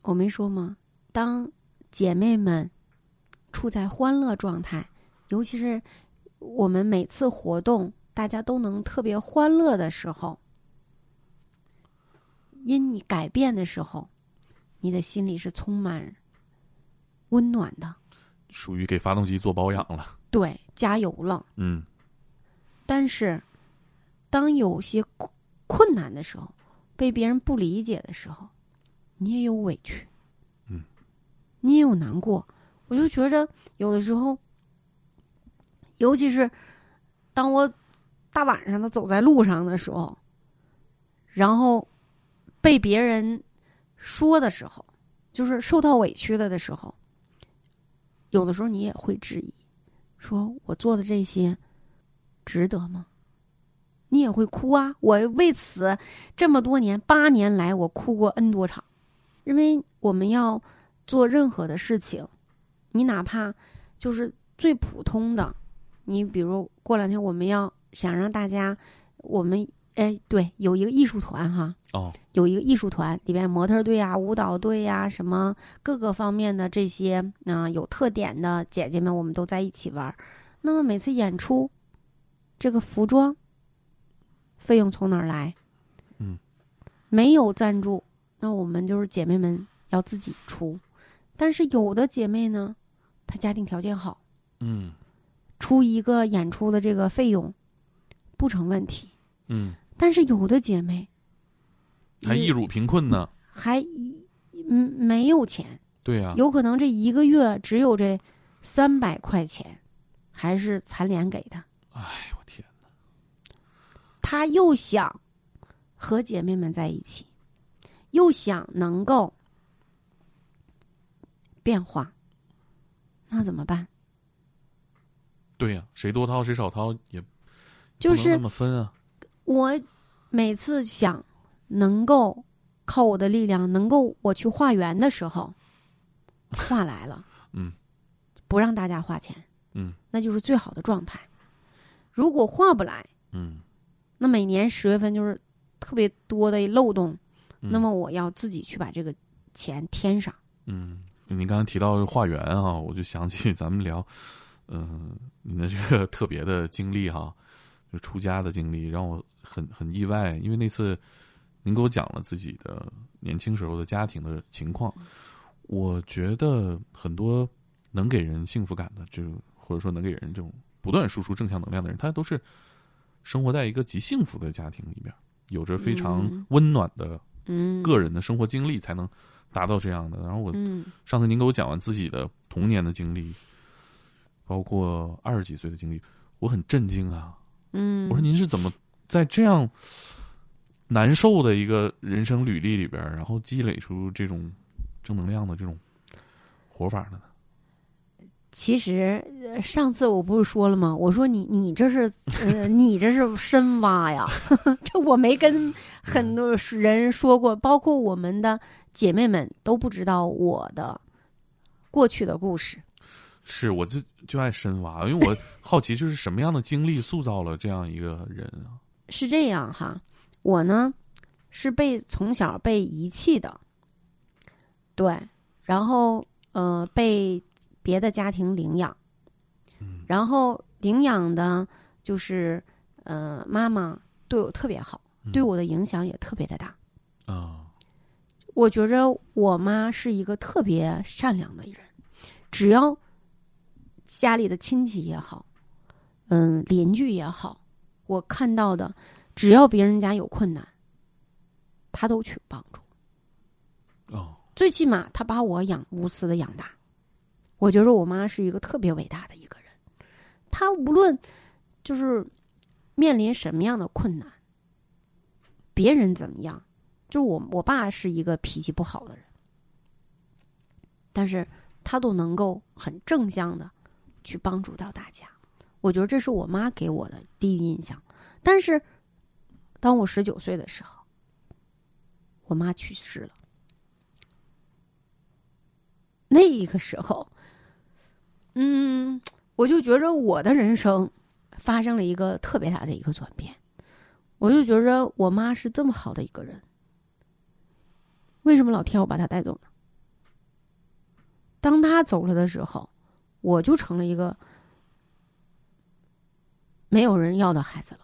我没说吗？当姐妹们处在欢乐状态，尤其是我们每次活动大家都能特别欢乐的时候，因你改变的时候。你的心里是充满温暖的，属于给发动机做保养了。对，加油了。嗯。但是，当有些困难的时候，被别人不理解的时候，你也有委屈。嗯。你也有难过。我就觉着有的时候，尤其是当我大晚上的走在路上的时候，然后被别人。说的时候，就是受到委屈了的时候，有的时候你也会质疑，说我做的这些值得吗？你也会哭啊！我为此这么多年八年来，我哭过 N 多场。因为我们要做任何的事情，你哪怕就是最普通的，你比如过两天我们要想让大家，我们。哎，对，有一个艺术团哈，哦，有一个艺术团，里边模特队啊、舞蹈队呀，什么各个方面的这些啊有特点的姐姐们，我们都在一起玩。那么每次演出，这个服装费用从哪儿来？嗯，没有赞助，那我们就是姐妹们要自己出。但是有的姐妹呢，她家庭条件好，嗯，出一个演出的这个费用不成问题，嗯。但是有的姐妹还一乳贫困呢，还嗯没有钱，对呀，有可能这一个月只有这三百块钱，还是残联给的。哎，我天哪！他又想和姐妹们在一起，又想能够变化，那怎么办？对呀，谁多掏谁少掏也，就是那么分啊。我每次想能够靠我的力量，能够我去化缘的时候，化来了，嗯，不让大家花钱，嗯，那就是最好的状态。如果化不来，嗯，那每年十月份就是特别多的漏洞，那那么我要自己去把这个钱添上。嗯，您刚才提到化缘啊，我就想起咱们聊，嗯，你的这个特别的经历哈。就出家的经历让我很很意外，因为那次您给我讲了自己的年轻时候的家庭的情况，我觉得很多能给人幸福感的，就或者说能给人这种不断输出正向能量的人，他都是生活在一个极幸福的家庭里边，有着非常温暖的个人的生活经历，才能达到这样的。然后我上次您给我讲完自己的童年的经历，包括二十几岁的经历，我很震惊啊。嗯，我说您是怎么在这样难受的一个人生履历里边，然后积累出这种正能量的这种活法的呢？其实上次我不是说了吗？我说你你这是呃你这是深挖呀，这我没跟很多人说过，包括我们的姐妹们都不知道我的过去的故事。是，我就就爱深挖，因为我 好奇，就是什么样的经历塑造了这样一个人啊？是这样哈，我呢是被从小被遗弃的，对，然后呃被别的家庭领养，嗯然后领养的就是呃妈妈对我特别好，嗯对我的影响也特别的大。啊，我觉着我妈是一个特别善良的人，只要家里的亲戚也好，嗯，邻居也好，我看到的，只要别人家有困难，他都去帮助。哦，最起码他把我养无私的养大，我觉得我妈是一个特别伟大的一个人。她无论就是面临什么样的困难，别人怎么样，就我我爸是一个脾气不好的人，但是他都能够很正向的去帮助到大家。我觉得这是我妈给我的第一印象。但是当我十九岁的时候，我妈去世了。那一个时候，嗯，我就觉着我的人生发生了一个特别大的一个转变。我就觉着我妈是这么好的一个人，为什么老天要把她带走呢？当她走了的时候，我就成了一个没有人要的孩子了。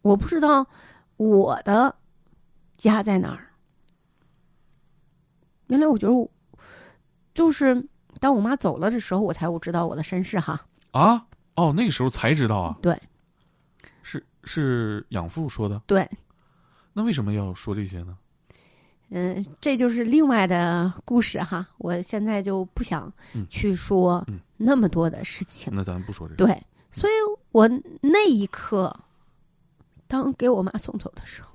我不知道我的家在哪儿。原来我觉得我就是当我妈走了的时候，我才我知道我的身世哈。啊，哦，那个时候才知道啊，对是是养父说的，对，那为什么要说这些呢？嗯，这就是另外的故事哈。我现在就不想嗯去说嗯那么多的事情。那咱不说这个，对，所以我那一刻，当给我妈送走的时候，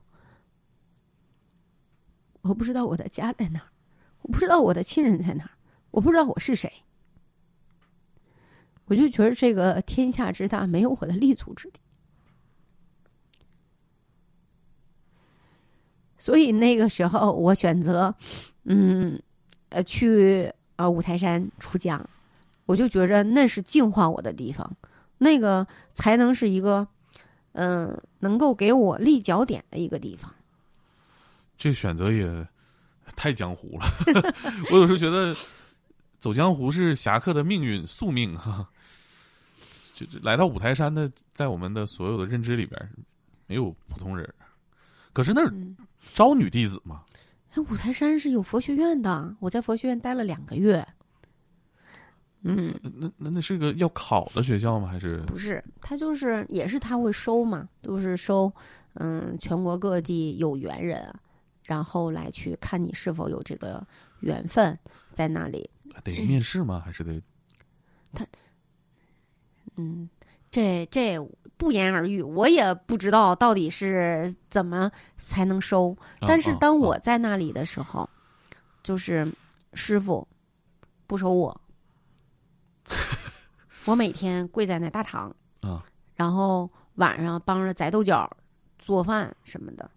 我不知道我的家在哪儿，我不知道我的亲人在哪儿，我不知道我是谁。我就觉得这个天下之大，没有我的立足之地。所以那个时候，我选择，嗯，呃，去呃五台山出家，我就觉着那是净化我的地方，那个才能是一个，嗯、能够给我立脚点的一个地方。这选择也太江湖了。我有时候觉得走江湖是侠客的命运宿命哈。就就来到五台山的，在我们的所有的认知里边，没有普通人。可是那儿嗯，招女弟子嘛，哎五台山是有佛学院的，我在佛学院待了两个月。嗯，那那那是个要考的学校吗？还是不是，他就是也是他会收嘛，都是收，嗯，全国各地有缘人啊，然后来去看你是否有这个缘分在那里。得面试吗？还是得他嗯，这这不言而喻，我也不知道到底是怎么才能收。但是啊当我啊在那里的时候，就是师傅不收我，我每天跪在那大堂，啊然后晚上帮着摘豆角、做饭什么的。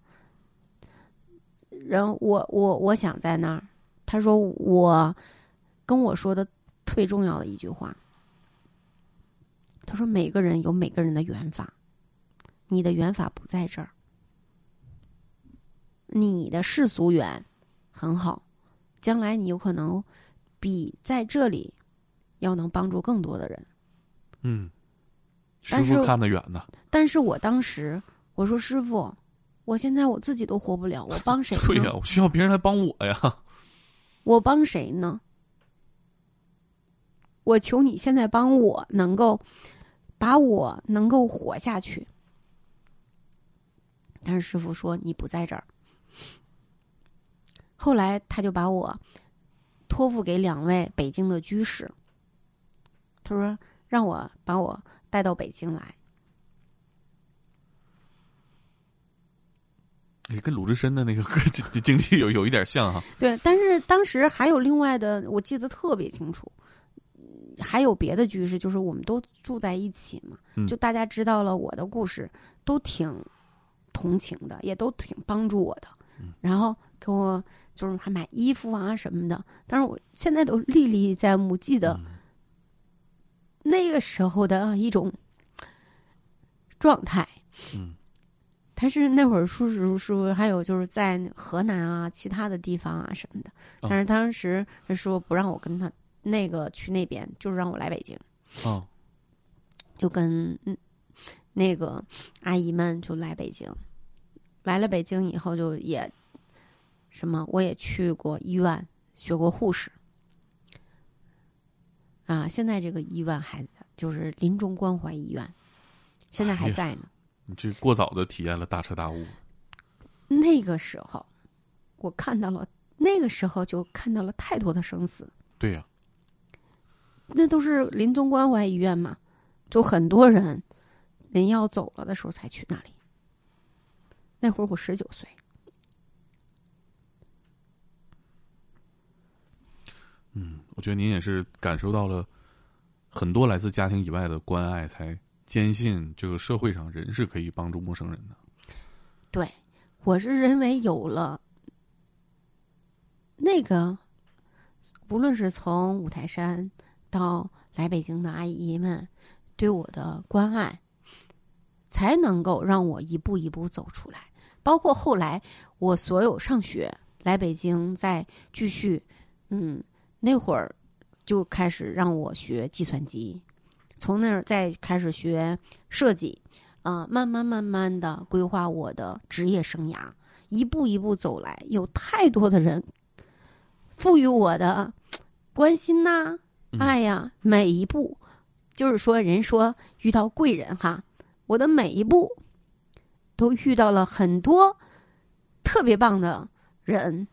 然后我我我想在那儿，他说我跟我说的特别重要的一句话，他说每个人有每个人的缘法，你的缘法不在这儿，你的世俗缘很好，将来你有可能比在这里要能帮助更多的人。嗯，师傅看得远呢。但是我当时我说师傅，我现在我自己都活不了，我 帮谁呢？对呀、我需要别人来帮我呀。我帮谁呢？我求你现在帮我，能够把我能够活下去。但是师傅说你不在这儿。后来他就把我托付给两位北京的居士，他说让我把我带到北京来。哎，跟鲁智深的那个 经经历有有一点像哈。对，但是当时还有另外的，我记得特别清楚，还有别的居士，就是我们都住在一起嘛，嗯就大家知道了我的故事，都挺同情的，也都挺帮助我的，嗯然后给我就是还买衣服啊什么的。但是我现在都历历在目，记得嗯那个时候的一种状态。嗯但是那会儿叔叔叔还有就是在河南啊，其他的地方啊什么的。哦但是当时他说不让我跟他那个去那边，就是让我来北京，哦就跟嗯那个阿姨们就来北京。来了北京以后，就也什么，我也去过医院学过护士。啊，现在这个医院还就是临终关怀医院，现在还在呢。你这过早的体验了大彻大悟。那个时候，我看到了，那个时候就看到了太多的生死。对呀、那都是临终关怀医院嘛，就很多人人要走了的时候才去那里。那会儿我十九岁，嗯，我觉得您也是感受到了很多来自家庭以外的关爱，才坚信这个社会上人是可以帮助陌生人的。对我是认为有了那个，无论是从五台山到来北京的阿姨们对我的关爱，才能够让我一步一步走出来。包括后来我所有上学来北京，再继续，嗯，那会儿就开始让我学计算机，从那儿再开始学设计，啊、慢慢慢慢的规划我的职业生涯，一步一步走来，有太多的人赋予我的关心呐、哎呀，每一步，就是说，人说遇到贵人哈，我的每一步都遇到了很多特别棒的人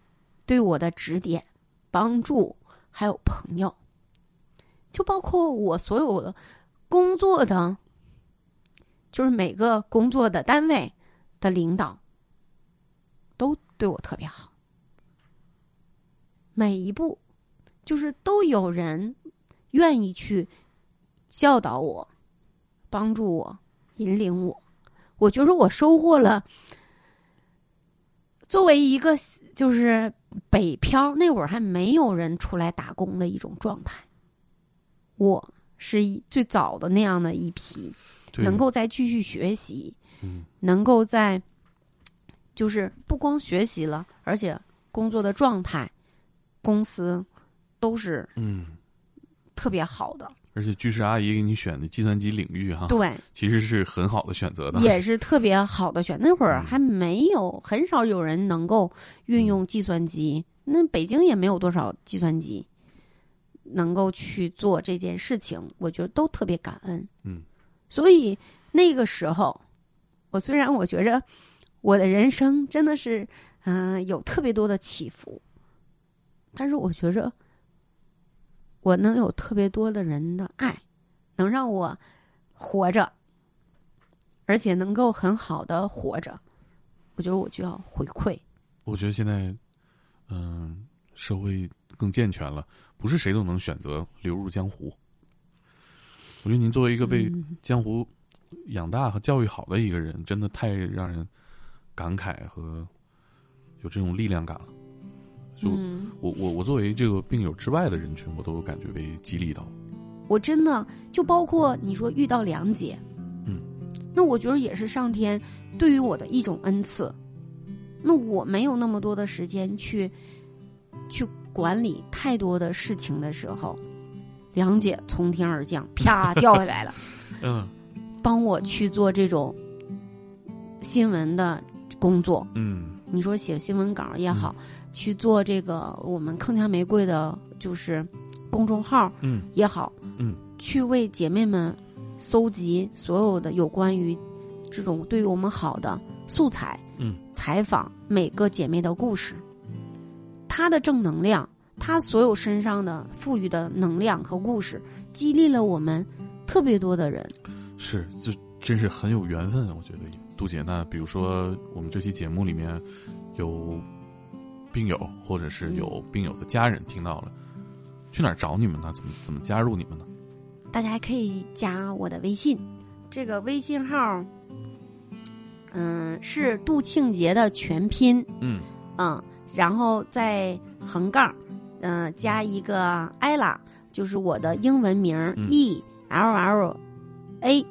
对我的指点、帮助，还有朋友，就包括我所有的工作的，就是每个工作的单位的领导，都对我特别好，每一步就是都有人愿意去教导我、帮助我、引领我。我觉得我收获了，作为一个就是北漂那会儿还没有人出来打工的一种状态，我是一最早的那样的一批，能够再继续学习，嗯。能够在就是不光学习了，而且工作的状态、公司都是嗯，特别好的，而且居士阿姨给你选的计算机领域哈，对，其实是很好的选择的。也是特别好的选。那会儿嗯还没有很少有人能够运用计算机，那北京也没有多少计算机能够去做这件事情，我觉得都特别感恩。嗯所以那个时候，我虽然我觉着我的人生真的是嗯、呃有特别多的起伏，但是我觉着我能有特别多的人的爱，能让我活着，而且能够很好的活着，我觉得我就要回馈。我觉得现在，嗯、社会更健全了，不是谁都能选择流入江湖。我觉得您作为一个被嗯江湖养大和教育好的一个人，真的太让人感慨和有这种力量感了。就嗯，我我我作为这个病友之外的人群，我都感觉被激励到。我真的就包括你说遇到梁姐，嗯，那我觉得也是上天对于我的一种恩赐。那我没有那么多的时间去去管理太多的事情的时候，梁姐从天而降，啪 掉下来了，嗯帮我去做这种新闻的工作。嗯你说写新闻稿也好，去做这个我们铿锵玫瑰的，就是公众号嗯也好，嗯，去为姐妹们搜集所有的有关于这种对于我们好的素材，嗯，采访每个姐妹的故事，她的正能量，她所有身上的赋予的能量和故事，激励了我们特别多的人。是，这真是很有缘分，我觉得。杜姐，那比如说我们这期节目里面有病友，或者是有病友的家人听到了，去哪儿找你们呢？怎么怎么加入你们呢？大家还可以加我的微信，这个微信号，嗯，是杜庆杰的全拼，嗯。嗯，然后在横杠，嗯、加一个 ella，就是我的英文名、嗯。E L L A，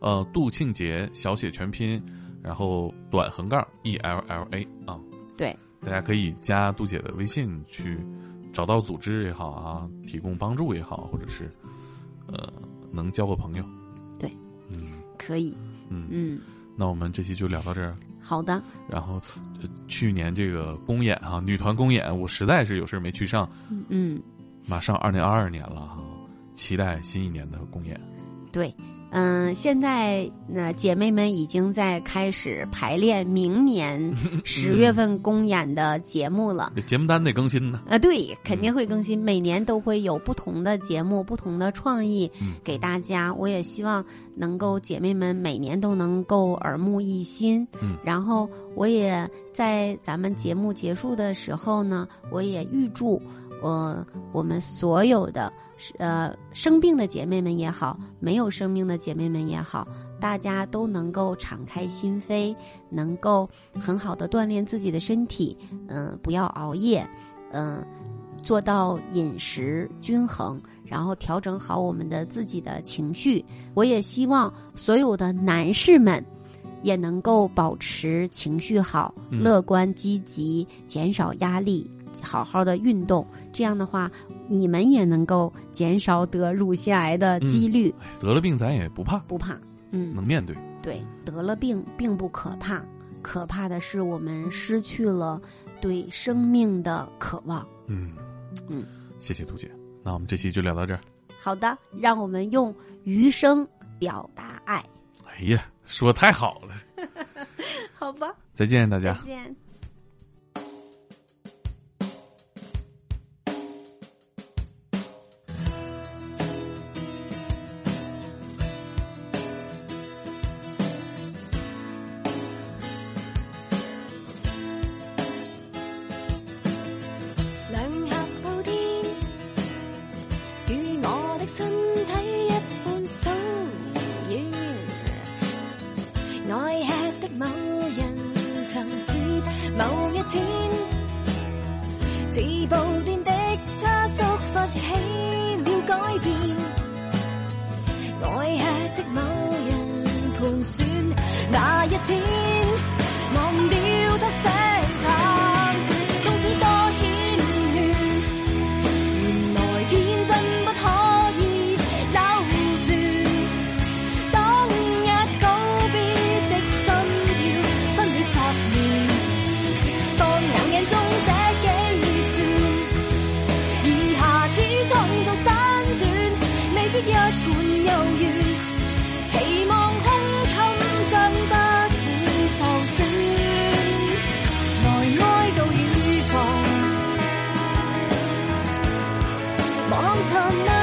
呃，杜庆杰小写全拼，然后短横杠 E L L A 啊，对，大家可以加杜姐的微信去找到组织也好啊，提供帮助也好，或者是呃能交个朋友。对，嗯可以，嗯，嗯，那我们这期就聊到这儿。好的，然后，呃去年这个公演啊、女团公演，我实在是有事儿没去上。嗯，马上二零二二年了哈、期待新一年的公演。对。嗯，现在那姐妹们已经在开始排练明年 十月份公演的节目了。这节目单得更新呢。啊，对，肯定会更新，每年都会有不同的节目、不同的创意嗯给大家。我也希望能够姐妹们每年都能够耳目一新。嗯然后我也在咱们节目结束的时候呢，我也预祝呃我们所有的呃生病的姐妹们也好，没有生病的姐妹们也好。大家都能够敞开心扉，能够很好的锻炼自己的身体，嗯、不要熬夜，嗯、做到饮食均衡，然后调整好我们的自己的情绪。我也希望所有的男士们也能够保持情绪好、嗯乐观积极，减少压力，好好的运动。这样的话，你们也能够减少得乳腺癌的几率，哎得了病咱也不怕，不怕。嗯，能面对。对，得了病并不可怕，可怕的是我们失去了对生命的渴望。嗯嗯，谢谢杜姐。那我们这期就聊到这儿。好的，让我们用余生表达爱，哎呀，说太好了，好吧？再见大家。再见。自暴断的他束髮起了改变，爱吃的某人盘算，那一天忘掉他寫他，望